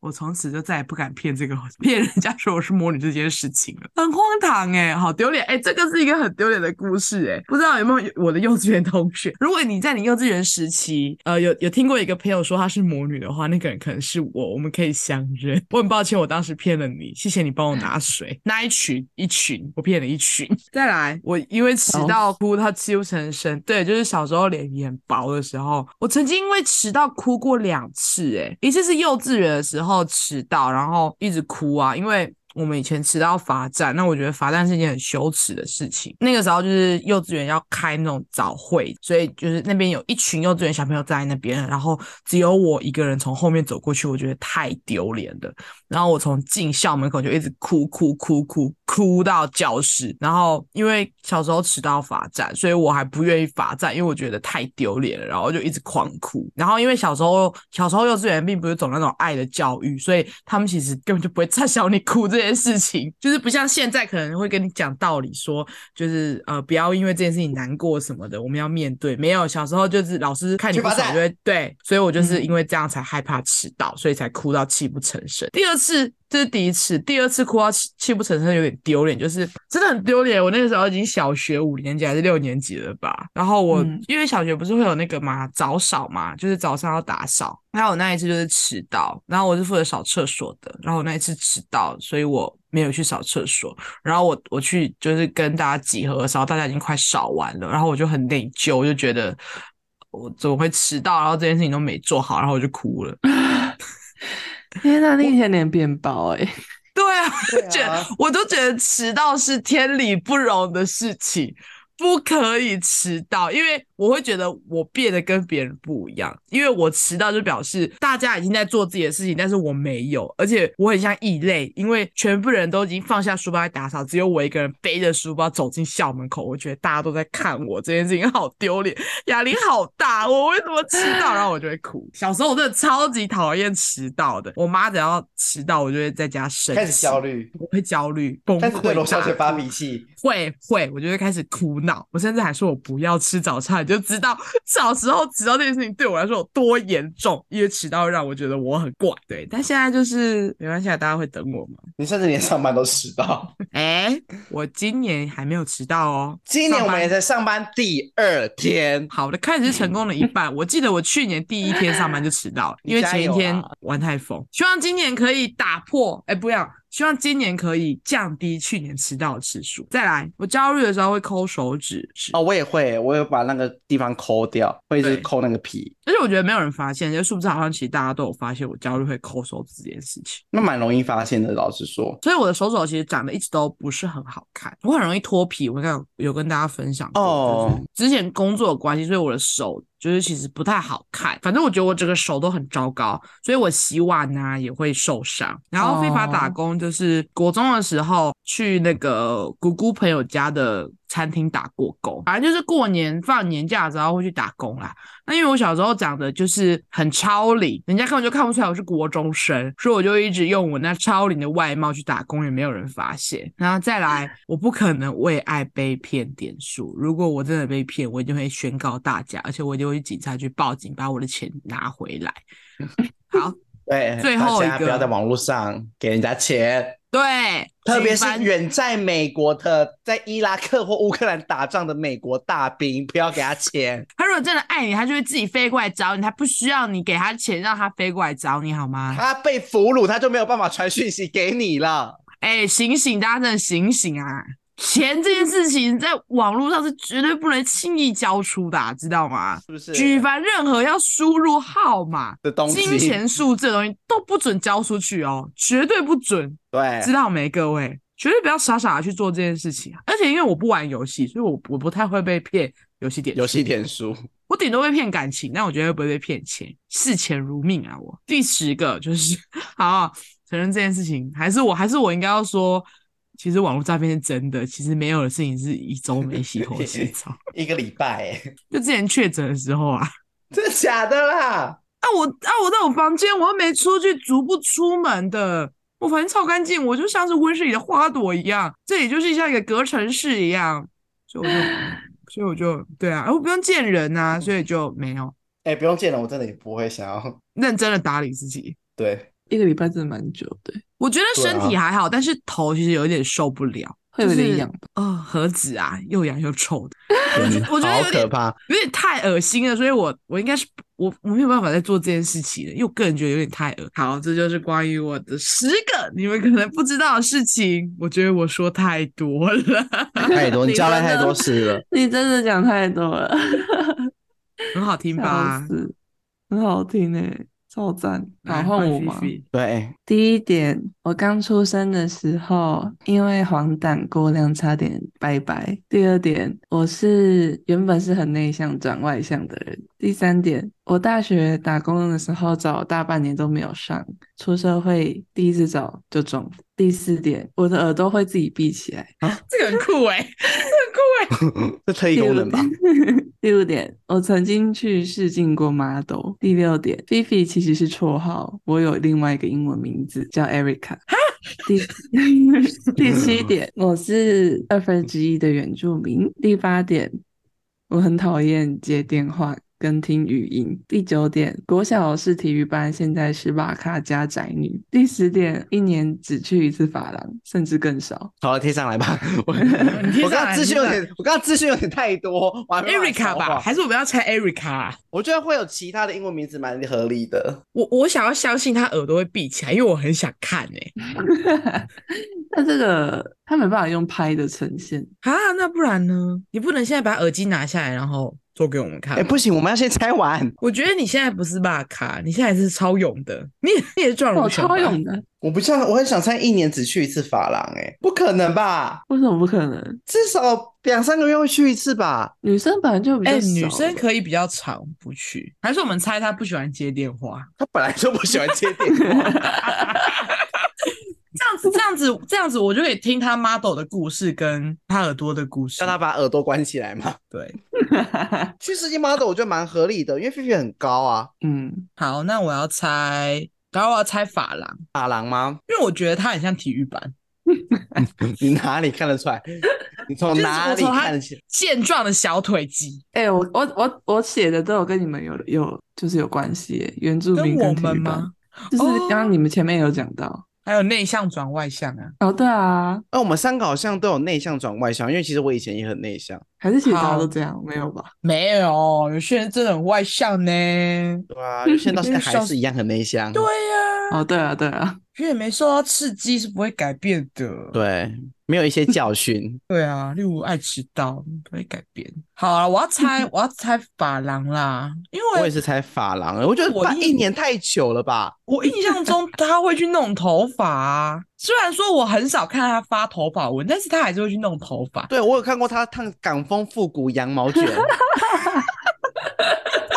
我从此就再也不敢骗这个 [laughs] 骗人家说我是魔女这件事情了，很荒唐哎、欸，好丢脸哎，这个是一个很丢脸的故事哎、欸，不知道有没有我的幼稚园同学？如果你在你幼稚园时期，呃，有有听过一个朋友说她是魔女的话，那个人可能是我，我们可以相认。[laughs] 我很抱歉，我当时骗了你，谢谢你帮我拿水。那一群一群，我骗了一群。再来，我因为迟到哭，他泣不成声。对，就是小时候脸皮很薄的时候，我曾经因为迟到哭过两次哎，一次是幼稚园的时候。后迟到，然后一直哭啊，因为我们以前迟到罚站，那我觉得罚站是一件很羞耻的事情。那个时候就是幼稚园要开那种早会，所以就是那边有一群幼稚园小朋友在那边，然后只有我一个人从后面走过去，我觉得太丢脸了。然后我从进校门口就一直哭哭哭哭哭到教室，然后因为小时候迟到罚站，所以我还不愿意罚站，因为我觉得太丢脸了，然后就一直狂哭。然后因为小时候小时候幼稚园并不是走那种爱的教育，所以他们其实根本就不会在笑你哭这件事情，就是不像现在可能会跟你讲道理说，就是呃不要因为这件事情难过什么的，我们要面对。没有，小时候就是老师看你不爽就会对，所以我就是因为这样才害怕迟到，所以才哭到泣不成声。第二次。这是第一次，第二次哭到泣泣不成声，有点丢脸，就是真的很丢脸。我那个时候已经小学五年级还是六年级了吧？然后我、嗯、因为小学不是会有那个嘛早扫嘛，就是早上要打扫。然后我那一次就是迟到，然后我是负责扫厕所的。然后我那一次迟到，所以我没有去扫厕所。然后我我去就是跟大家集合的时候，大家已经快扫完了。然后我就很内疚，我就觉得我怎么会迟到？然后这件事情都没做好，然后我就哭了。[laughs] 天哪，那一天脸变薄哎！[laughs] 对啊，对啊，觉得我都觉得迟到是天理不容的事情，不可以迟到，因为。我会觉得我变得跟别人不一样，因为我迟到就表示大家已经在做自己的事情，但是我没有，而且我很像异类，因为全部人都已经放下书包在打扫，只有我一个人背着书包走进校门口。我觉得大家都在看我，这件事情好丢脸，压力好大。我为什么迟到？然后我就会哭。小时候我真的超级讨厌迟到的，我妈只要迟到，我就会在家生气，开始焦虑，我会焦虑，崩溃，对罗小姐发脾气，会会，我就会开始哭闹。我甚至还说我不要吃早餐。就知道小时候迟到这件事情对我来说有多严重，因为迟到让我觉得我很怪。对，但现在就是没关系，大家会等我吗？你甚至连上班都迟到。哎、欸，我今年还没有迟到哦。今年我们也在上班第二天。好的，开始是成功了一半。我记得我去年第一天上班就迟到了，[laughs] 因为前一天玩太疯。希望今年可以打破。哎、欸，不要。希望今年可以降低去年迟到的次数。再来，我焦虑的时候会抠手指。哦，我也会，我也把那个地方抠掉，会一直抠那个皮。而且我觉得没有人发现，就是不是好像其实大家都有发现我焦虑会抠手指这件事情。那蛮容易发现的，老实说。所以我的手手其实长得一直都不是很好看，我很容易脱皮。我刚刚有跟大家分享过，哦，之前工作的关系，所以我的手。就是其实不太好看，反正我觉得我整个手都很糟糕，所以我洗碗呢、啊、也会受伤。然后非法打工就是国中的时候去那个姑姑朋友家的。餐厅打过工，反正就是过年放年假的时候会去打工啦。那因为我小时候长得就是很超龄，人家根本就看不出来我是国中生，所以我就一直用我那超龄的外貌去打工，也没有人发现。然后再来，[laughs] 我不可能为爱被骗点数。如果我真的被骗，我一定会宣告大家，而且我一定会去警察局报警，把我的钱拿回来。[laughs] 好，对，最后一个不要在网络上给人家钱。对，特别是远在美国的，在伊拉克或乌克兰打仗的美国大兵，不要给他钱。[laughs] 他如果真的爱你，他就会自己飞过来找你，他不需要你给他钱，让他飞过来找你，好吗？他被俘虏，他就没有办法传讯息给你了。哎，醒醒，大家真的醒醒啊！钱这件事情在网络上是绝对不能轻易交出的啊，知道吗？是不是？举凡任何要输入号码的东西，金钱数字的东西都不准交出去哦，绝对不准。对，知道没？各位，绝对不要傻傻的去做这件事情。而且因为我不玩游戏，所以我我不太会被骗游戏点游戏点数。我顶多被骗感情，但我绝对不会被骗钱，视钱如命啊！我第十个就是 [laughs] 好承认这件事情，还是我还是我应该要说。其实网络诈骗是真的，其实没有的事情是一周没洗头洗澡，一个礼拜，[laughs] 就之前确诊的时候啊，[laughs] 真的假的啦？啊我啊我在我房间，我又没出去，足不出门的，我房间超干净，我就像是温室里的花朵一样，这里就是像一个隔层室一样，所以我就，[laughs] 所以我就对啊，我不用见人啊，所以就没有，哎、欸，不用见人，我真的也不会想要认真的打理自己，对。一个礼拜真的蛮久的，我觉得身体还好，啊、但是头其实有一点受不了，会有点痒的。哦，何止啊，又痒又臭的，[laughs] 我觉得我觉得好可怕，有点太恶心了，所以我我应该是我我没有办法再做这件事情了，因为我个人觉得有点太恶。好，这就是关于我的十个 [laughs] 你们可能不知道的事情，我觉得我说太多了，太多，[laughs] 你交代太多事了，你真的讲太多了，很好听吧？很好听诶、欸超赞！来好，换我吗？对，第一点，我刚出生的时候，因为黄疸过量，差点拜拜。第二点，我是原本是很内向转外向的人。第三点，我大学打工的时候找大半年都没有上，出社会第一次找就中。第四点，我的耳朵会自己闭起来。[laughs] 啊，这个很酷哎、欸，这很酷哎、欸，这特异功能吧？第五 [laughs] 点，我曾经去试镜过 model。第六点，Fifi 其实是绰号，我有另外一个英文名字叫 Erica。第 [laughs] 第七点，[laughs] 我是二分之一的原住民。第八点，我很讨厌接电话。跟听语音。第九点，国小是体育班，现在是瓦卡加宅女。第十点，一年只去一次发廊，甚至更少。好了，贴上来吧。[laughs] 我刚刚资讯有点，我刚刚资讯有点太多。Erica 吧，还是我们要猜 Erica？我觉得会有其他的英文名字蛮合理的。我我想要相信他耳朵会闭起来，因为我很想看哎、欸。[laughs] 那这个他没办法用拍的呈现啊？那不然呢？你不能现在把耳机拿下来，然后。做给我们看。哎、欸，不行，我们要先猜完。我觉得你现在不是骂卡，你现在是超勇的。你也 [laughs] 你也是壮如熊。超勇的。我不像，我很想猜一年只去一次发廊。哎，不可能吧？为什么不可能？至少两三个月会去一次吧？女生本来就比较欸，女生可以比较长不去，还是我们猜她不喜欢接电话？她本来就不喜欢接电话。[laughs] 这样子，这样子，这样子，我就可以听他 model 的故事，跟他耳朵的故事，让他把耳朵关起来嘛。对，去世界 model 我觉得蛮合理的，因为菲菲很高啊。嗯，好，那我要猜，然后我要猜发廊，发廊吗？因为我觉得他很像体育班。[laughs] 你哪里看得出来？你从哪里看得起来？健壮的小腿肌。哎、欸，我我我我写的都有跟你们有有就是有关系，原住民跟体育班，就是刚刚你们前面有讲到。哦还有内向转外向啊！哦，对啊，那我们三个好像都有内向转外向，因为其实我以前也很内向，还是其实大家都这样？没有吧？没有，有些人真的很外向呢。对啊，有些人到现在还是一样很内向。[laughs] 对呀、啊，哦，对啊，对啊，因为没受到刺激是不会改变的。对。没有一些教训，[laughs] 对啊，例如爱迟到不会改变。好啊，我要猜，[laughs] 我要猜发廊啦，因为我也是猜发廊。我觉得我一年太久了吧？我印象中 [laughs] 他会去弄头发啊，虽然说我很少看他发头发文，但是他还是会去弄头发。对，我有看过他烫港风复古羊毛卷。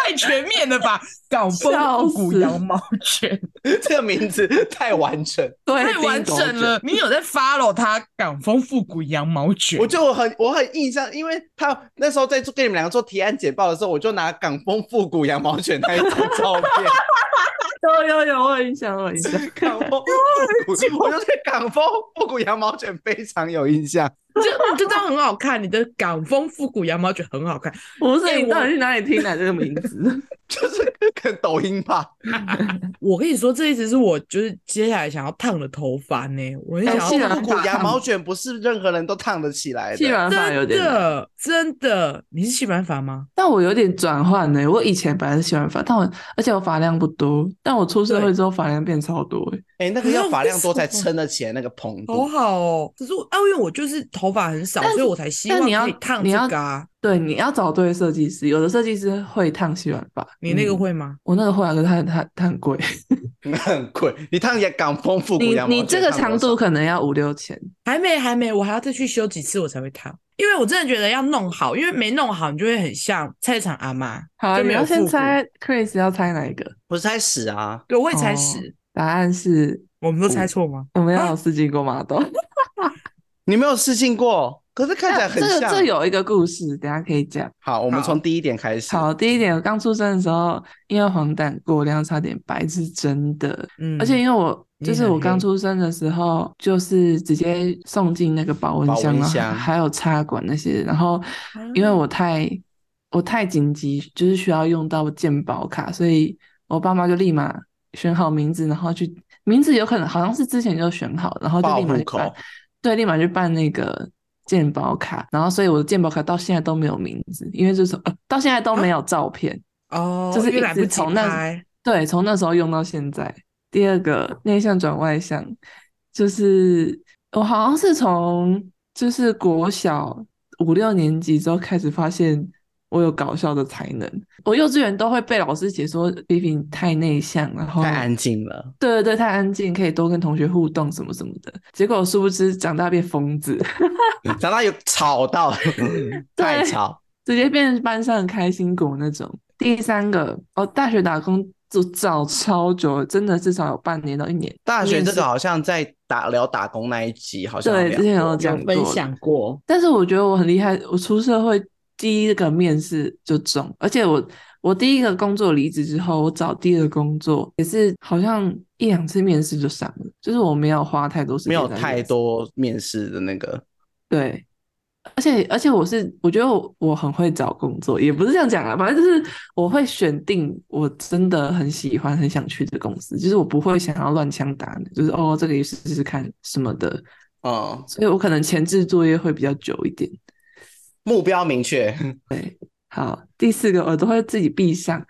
太全面了吧！港风复古羊毛卷，[laughs] 这个名字太完整，对，太完整了。你有在 follow 他港风复古羊毛卷？我就很我很印象，因为他那时候在做给你们两个做提案简报的时候，我就拿港风复古羊毛卷那一张照片。[laughs] 有有有，我有印象，我有印象。港风复古，[laughs] 我就对港风复古羊毛卷非常有印象。[laughs] 就就这样很好看，你的港风复古羊毛卷很好看。不是，你到底去哪里听来这个名字？[laughs] 就是看抖音吧。[laughs] 我跟你说，这一直是我就是接下来想要烫的头发呢。我很想要复古羊毛卷，不是任何人都烫得起来的。细软发有点真的真的，你是细软发吗？但我有点转换呢。我以前本来是细软发，但我而且我发量不多，但我出社会之后发量变超多。哎、欸，那个要发量多才撑得起来那个蓬度。好好哦，可是我啊，因为我就是。头发很少，所以我才希望可以烫这个啊。对，你要找对设计师，有的设计师会烫细软发。你那个会吗？嗯、我那个会啊，可是它它它很贵，[laughs] 很贵。你烫也港丰富，你你这个长度可能要五六千。还没还没，我还要再去修几次我才会烫，因为我真的觉得要弄好，因为没弄好你就会很像菜市场阿妈。好、啊，你要先猜，Chris 要猜哪一个？我猜屎啊，对，我也猜屎、哦。答案是，我们都猜错吗？我们要有试镜过吗？都。[laughs] 你没有试镜过，可是看起来很像。这个这有一个故事，等下可以讲。好，我们从第一点开始。好，第一点，我刚出生的时候，因为黄疸过量，差点白，是真的。嗯，而且因为我就是我刚出生的时候，就是直接送进那个保温箱，保温箱还有插管那些。然后因为我太我太紧急，就是需要用到健保卡，所以我爸妈就立马选好名字，然后去名字有可能好像是之前就选好，然后就立马去办。对，立马去办那个健保卡，然后所以我的健保卡到现在都没有名字，因为就是呃到现在都没有照片哦，就是一直从那对从那时候用到现在。第二个内向转外向，就是我好像是从就是国小五六年级之后开始发现我有搞笑的才能。我幼稚园都会被老师解说 Vivi 太内向，然后太安静了。对对对，太安静，可以多跟同学互动什么什么的。结果殊不知长大变疯子，长大有吵到 [laughs] 太吵，直接变成班上的开心果那种。第三个哦，大学打工就找超久，真的至少有半年到一年。大学这个好像在打聊打工那一集，好像对之前有讲分享过。但是我觉得我很厉害，我出社会。第一个面试就中，而且我我第一个工作离职之后，我找第二个工作也是好像一两次面试就上了，就是我没有花太多时间，没有太多面试的那个。对，而且而且我是我觉得我我很会找工作，也不是这样讲啊，反正就是我会选定我真的很喜欢很想去的公司，就是我不会想要乱枪打的，就是哦这个也试试看什么的，哦，所以我可能前置作业会比较久一点。目标明确，对，好，第四个耳朵会自己闭上，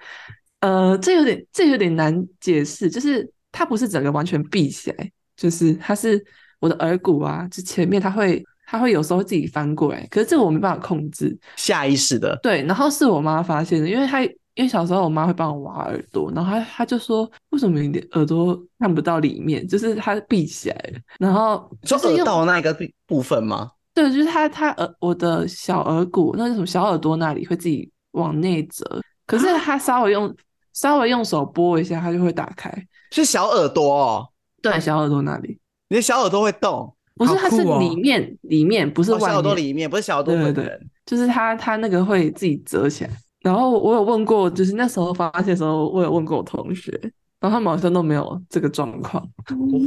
呃，这有点这有点难解释，就是它不是整个完全闭起来，就是它是我的耳骨啊，就前面它会它会有时候自己翻过来，可是这个我没办法控制，下意识的，对，然后是我妈发现的，因为她因为小时候我妈会帮我挖耳朵，然后她她就说，为什么你的耳朵看不到里面，就是它闭起来了，然后就是耳道那个部分吗？对，就是他，他耳我的小耳骨，那是什么小耳朵那里会自己往内折，可是他稍微用稍微用手拨一下，它就会打开。是小耳朵哦？对，小耳朵那里，你的小耳朵会动？不是，它是里面里面，不是外面。小耳朵里面，不是小耳朵本人，就是他他那个会自己折起来。然后我有问过，就是那时候发现的时候，我有问过我同学，然后他们好像都没有这个状况。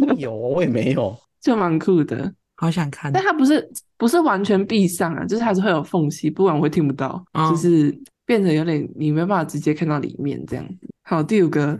我有，我也没有，[laughs] 就蛮酷的。好想看，但它不是不是完全闭上啊，就是还是会有缝隙，不然我会听不到，哦、就是变得有点你没办法直接看到里面这样子。好，第五个，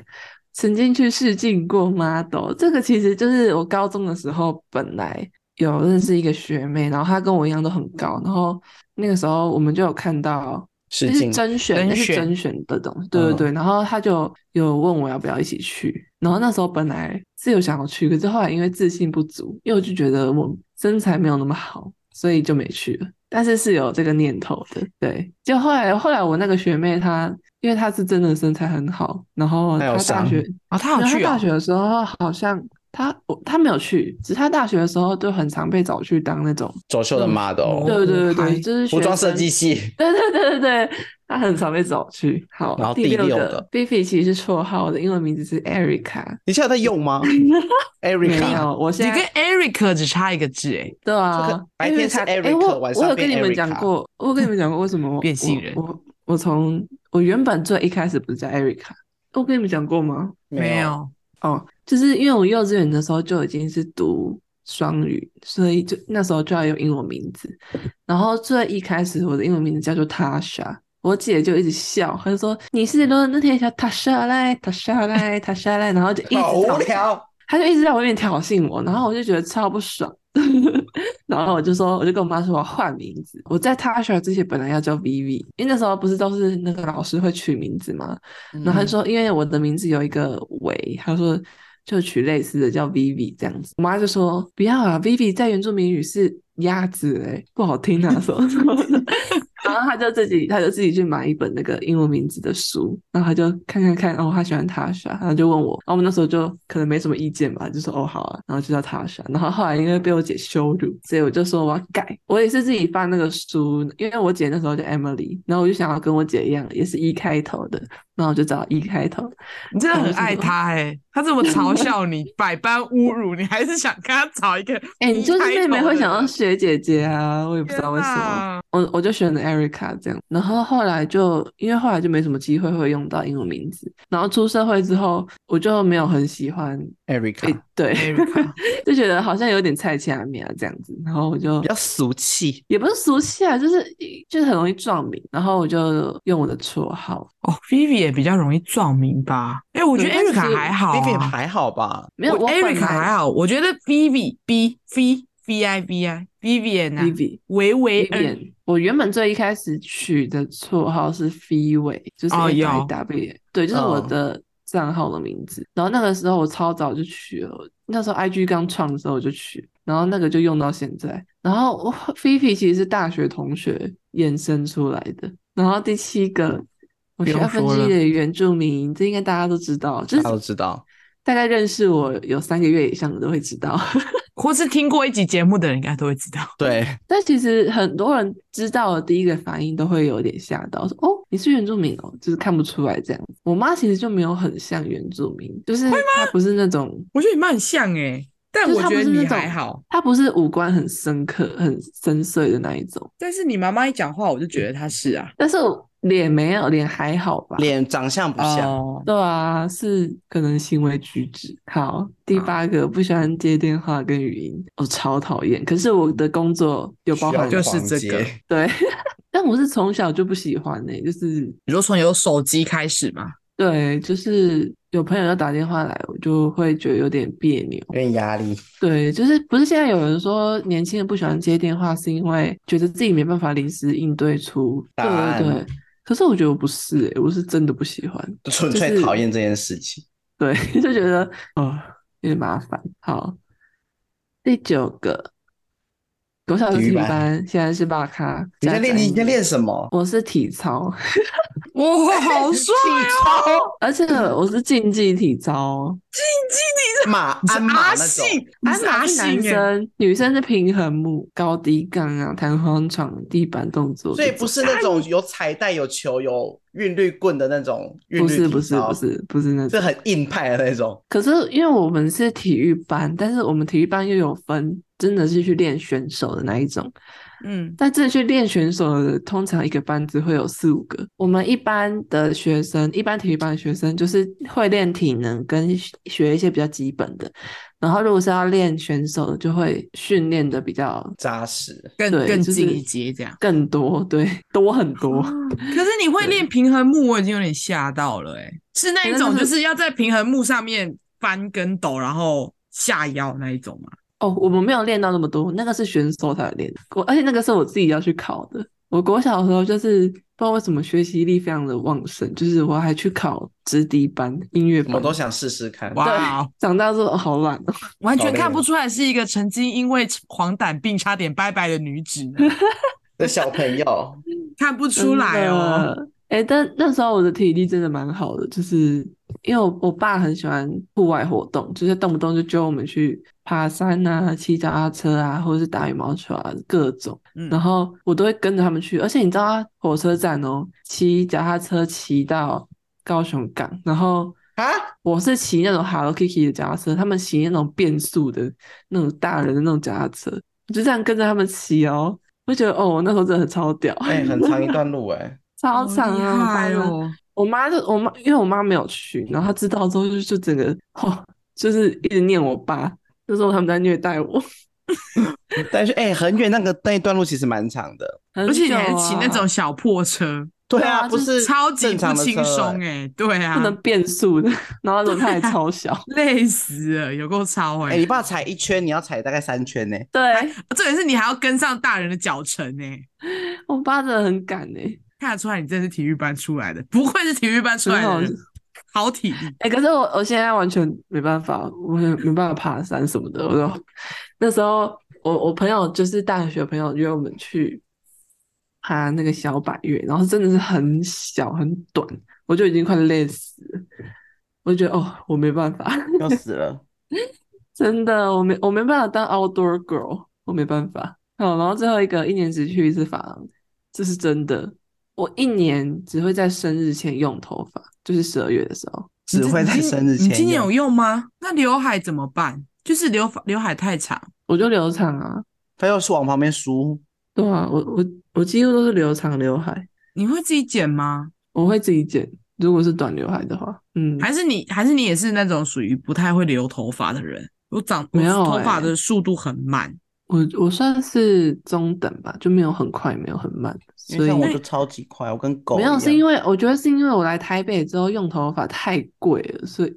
曾经去试镜过 model，这个其实就是我高中的时候本来有认识一个学妹，然后她跟我一样都很高，然后那个时候我们就有看到。是甄选，那是甄选的东西，对对对。然后她就有问我要不要一起去，然后那时候本来是有想要去，可是后来因为自信不足，因为我就觉得我身材没有那么好，所以就没去了。但是是有这个念头的，对。就后来后来我那个学妹她，因为她是真的身材很好，然后她大学啊，她有去大学的时候好像。她我他没有去，只是他大学的时候就很常被找去当那种走秀的 model，对对对对，就是服装设计系，对对对对对，他很常被找去。好，然后第六个 Biffy 其实是绰号，我的英文名字是 Erica。你现在在用吗？[laughs] Erica，我现在你跟 Erica 只差一个字哎，对啊，白天是 Erica，晚上。我有跟你们讲过，我有跟你们讲过为什么我 [laughs] 变性人？我我从我原本最一开始不是叫 Erica，我跟你们讲过吗？没有。哦，就是因为我幼稚园的时候就已经是读双语，所以就那时候就要用英文名字。然后最一开始我的英文名字叫做 Tasha，我姐就一直笑，她就说你是罗那天叫 Tasha 来，Tasha 来，Tasha 来，然后就一直好无聊，她就一直在外面挑衅我，然后我就觉得超不爽。[laughs] 然后我就说，我就跟我妈说我要换名字。我在 Tasha 之前本来要叫 Vivi，因为那时候不是都是那个老师会取名字嘛。然后他说，因为我的名字有一个尾，他说就取类似的叫 Vivi 这样子。我妈就说不要啊，Vivi 在原住民语是鸭子哎，不好听啊，[laughs] 什么什么的。然后他就自己，他就自己去买一本那个英文名字的书，然后他就看看看，哦，他喜欢 Tasha，然后就问我，然后我们那时候就可能没什么意见吧，就说哦好啊，然后就叫 Tasha。然后后来因为被我姐羞辱，所以我就说我要改，我也是自己翻那个书，因为我姐那时候叫 Emily，然后我就想要跟我姐一样，也是一开头的。然后我就找一开头，你真的很爱他哎、欸，他这么嘲笑你，百般侮辱你，还是想跟他找一个哎、欸，你就是妹妹会想要学姐姐啊，我也不知道为什么，我我就选了 Erica 这样，然后后来就因为后来就没什么机会会用到英文名字，然后出社会之后我就没有很喜欢 Erica，、欸、对，Erica [laughs] 就觉得好像有点菜市仔名这样子，然后我就比较俗气，也不是俗气啊，就是就是很容易撞名，然后我就用我的绰号哦，Vivi。也比较容易撞名吧？哎、欸，我觉得 Erica 还好、啊、Vivi 还好吧？没有 Erica 还好，我觉得 Vivi B V V I V I Vivian Vivi 维维恩。我原本最一开始取的绰号是维，就是 I W，、oh, 对，就是我的账号的名字。Oh. 然后那个时候我超早就取了，那时候 I G 刚创的时候我就取，然后那个就用到现在。然后 Vivi 其实是大学同学衍生出来的。然后第七个，我学校分支的原住民，这应该大家都知道，就是大家都知道，大概认识我有三个月以上的都会知道。或是听过一集节目的人，应该都会知道。对，[laughs] 但其实很多人知道的第一个反应都会有点吓到，说：“哦，你是原住民哦。”就是看不出来这样。我妈其实就没有很像原住民，就是她不是那种。我觉得你妈很像诶、欸，但我觉得你还好。她不是五官很深刻、很深邃的那一种。但是你妈妈一讲话，我就觉得她是啊。但是我。脸没有，脸还好吧？脸长相不像，oh, 对啊，是可能行为举止。好，第八个不喜欢接电话跟语音，我、oh, 超讨厌。可是我的工作有包含就是这个，[laughs] 对。但我是从小就不喜欢呢、欸，就是你说从有手机开始嘛？对，就是有朋友要打电话来，我就会觉得有点别扭，有点压力。对，就是不是现在有人说年轻人不喜欢接电话，是因为觉得自己没办法临时应对出，对对对。可是我觉得我不是、欸，我是真的不喜欢，纯粹讨厌这件事情。对，[laughs] 就觉得哦有点麻烦。好，第九个。国小是体育班，现在是大咖。你在练？你在练什么？我是体操。[laughs] 哇，好帅哦！而且我是竞技体操。竞技体操，马鞍马那种。鞍马是男生，女生是平衡木、高低杠啊、弹簧床、地板动作。所以不是那种有彩带、有球、有韵律棍的那种韵律。不是不是不是不是那种，是很硬派的那种。可是因为我们是体育班，但是我们体育班又有分。真的是去练选手的那一种，嗯，但真的去练选手的，通常一个班只会有四五个。我们一般的学生，一般体育班的学生，就是会练体能跟学一些比较基本的。然后如果是要练选手的，就会训练的比较扎实，更更进一阶这样，更多对多很多。可是你会练平衡木，我已经有点吓到了，哎，是那一种，就是要在平衡木上面翻跟斗，然后下腰那一种吗？哦，我们没有练到那么多，那个是选手才练。我而且那个是我自己要去考的。我国小的时候就是不知道为什么学习力非常的旺盛，就是我还去考直笛班、音乐班，我都想试试看。哇、wow，长大之后好懒哦，[laughs] 完全看不出来是一个曾经因为黄疸病差点拜拜的女子的 [laughs] 小朋友，[laughs] 看不出来哦。哎、欸，但那时候我的体力真的蛮好的，就是因为我我爸很喜欢户外活动，就是动不动就揪我们去爬山啊、骑脚踏车啊，或者是打羽毛球啊，各种。嗯、然后我都会跟着他们去，而且你知道啊，火车站哦，骑脚踏车骑到高雄港，然后啊，我是骑那种 Hello Kitty 的脚踏车，他们骑那种变速的那种大人的那种脚踏车，我就这样跟着他们骑哦，我就觉得哦，我那时候真的很超屌，哎、欸，很长一段路 [laughs] 哎、欸。超长啊！哦、我妈就我妈，因为我妈没有去，然后她知道之后就就整个哦，就是一直念我爸，就说他们在虐待我。[laughs] 但是哎、欸，很远那个那一段路其实蛮长的，[laughs] 啊、而且你还骑那种小破车，[laughs] 对啊，不是超级不轻松哎，对啊，不能变速的，然后轮胎还超小，累死了，有够超哎、欸！哎、欸，你爸踩一圈，你要踩大概三圈呢、欸。对，重点是你还要跟上大人的脚程呢。我爸真的很赶哎。看得出来你真是体育班出来的，[laughs] 不愧是体育班出来的，好体力。哎、欸，可是我我现在完全没办法，我也没办法爬山什么的。我说 [laughs] 那时候我我朋友就是大学朋友约我们去爬那个小百岳，然后真的是很小很短，我就已经快累死了。我就觉得哦，我没办法，要死了，[laughs] 真的，我没我没办法当 outdoor girl，我没办法。好，然后最后一个，一年只去一次法郎，这是真的。我一年只会在生日前用头发，就是十二月的时候，只会在生日前。你今年有用吗？那刘海怎么办？就是刘刘海太长，我就留长啊。他要是往旁边梳。对啊，我我我几乎都是留长刘海。你会自己剪吗？我会自己剪。如果是短刘海的话，嗯，还是你还是你也是那种属于不太会留头发的人。我长没有头发的速度很慢。我我算是中等吧，就没有很快，没有很慢，所以我就超级快，我跟狗。没有，是因为我觉得是因为我来台北之后用头发太贵了，所以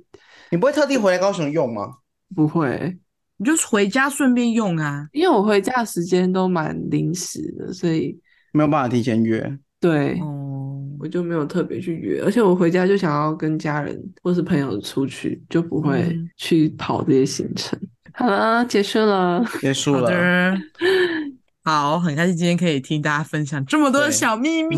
你不会特地回来高雄用吗？不会，你就回家顺便用啊。因为我回家的时间都蛮临时的，所以没有办法提前约。对，哦，我就没有特别去约，而且我回家就想要跟家人或是朋友出去，就不会去跑这些行程。[laughs] 好了，结束了，结束了。好，很开心今天可以听大家分享这么多的小秘密，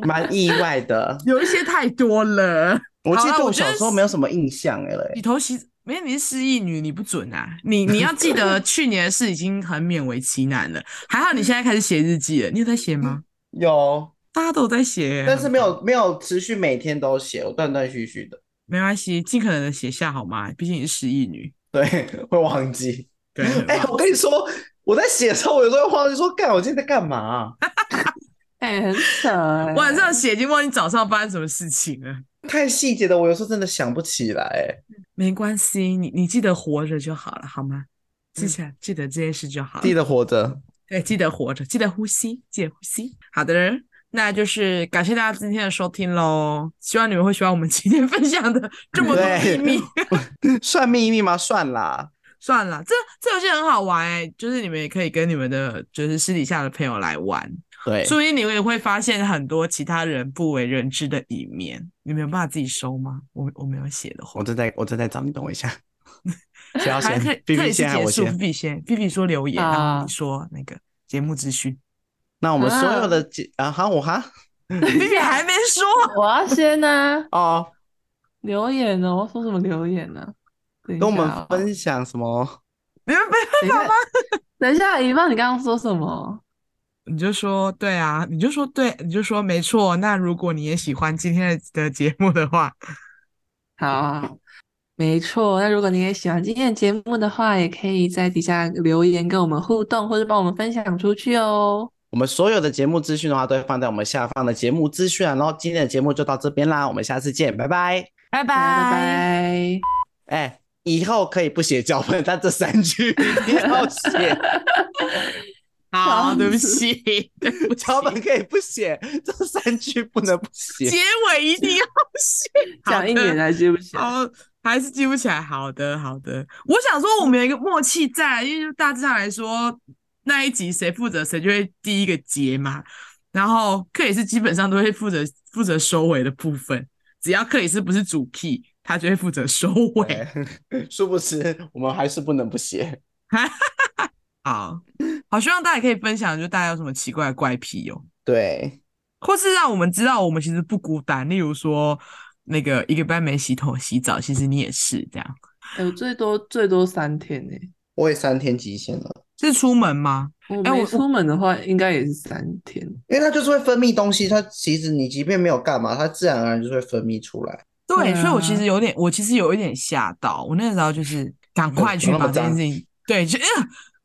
蛮意外的，[laughs] 有一些太多了。我记得我小时候没有什么印象哎，洗头洗，没你是失忆女，你不准啊！你你要记得去年的事已经很勉为其难了，[laughs] 还好你现在开始写日记了，你有在写吗？有，大家都有在写，但是没有没有持续每天都写，我断断续续的。没关系，尽可能的写下好吗？毕竟你是失忆女，对，会忘记。对，哎、欸，我跟你说，我在写的时候，我有时候会忘记说，干，我今天在干嘛、啊？哎、欸，很扯、欸。晚上写已经忘记早上发生什么事情了。太细节的，我有时候真的想不起来。没关系，你你记得活着就好了，好吗？记起来，嗯、记得这件事就好了。记得活着，对，记得活着，记得呼吸，记得呼吸。好的，那就是感谢大家今天的收听喽。希望你们会喜欢我们今天分享的这么多秘密。[laughs] 算秘密吗？算啦。[laughs] 算啦，这这游戏很好玩哎、欸，就是你们也可以跟你们的就是私底下的朋友来玩，对，所以你们也会发现很多其他人不为人知的一面。你们有办法自己收吗？我我没有写的话，我正在我正在找你，等我一下。[laughs] 谁要先？可以，可以是结束。必先，，B B 说留言，啊、然后你说那个节目资讯。那我们所有的节啊，好，我哈，必必还没说，[laughs] 我要先呢、啊。哦，留言呢？我要说什么留言呢、啊？跟我们分享什么？你们没办法吗？等一下，一梦，你刚刚说什么？你就说对啊，你就说对，你就说没错。那如果你也喜欢今天的节目的话，好，啊没错。那如果你也喜欢今天的节目的话，也可以在底下留言跟我们互动，或者帮我们分享出去哦。我们所有的节目资讯的话，都会放在我们下方的节目资讯啊。然后今天的节目就到这边啦，我们下次见，拜拜，拜拜，拜拜。哎。以后可以不写脚本，但这三句 [laughs] 一定要写。好，对不起，脚本可以不写，这三句不能不写。结尾一定要写，[laughs] 讲一年还记不起来，好，还是记不起来。好的，好的。我想说，我们有一个默契在，因为就大致上来说，那一集谁负责，谁就会第一个结嘛。然后克里斯基本上都会负责负责收尾的部分，只要克里斯不是主 key。他就会负责收尾，[laughs] 殊不知我们还是不能不写。[laughs] 好好，希望大家可以分享，就大家有什么奇怪的怪癖哦。对，或是让我们知道我们其实不孤单。例如说，那个一个班没洗头洗澡，其实你也是这样。哎，我最多最多三天呢，我也三天极限了。是出门吗？哎，我出门的话应该也是三天，因为它就是会分泌东西。它其实你即便没有干嘛，它自然而然就会分泌出来。对，啊、所以我其实有点，我其实有一点吓到。我那个时候就是赶快去把这件事情，对，就、呃、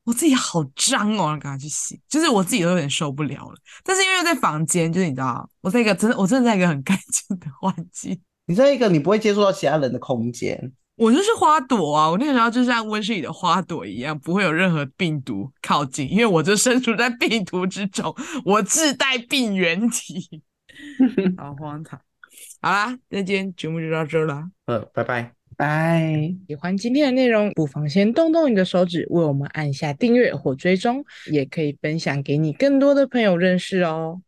我自己好脏哦，赶快去洗，就是我自己都有点受不了了。但是因为在房间，就是你知道，我在一个真的，我真的在一个很干净的环境。你在一个你不会接触到其他人的空间，我就是花朵啊！我那个时候就像温室里的花朵一样，不会有任何病毒靠近，因为我就身处在病毒之中，我自带病原体，[laughs] 好荒唐。好啦，那今天节目就到这了。嗯，拜拜，拜。喜欢今天的内容，不妨先动动你的手指，为我们按下订阅或追踪，也可以分享给你更多的朋友认识哦。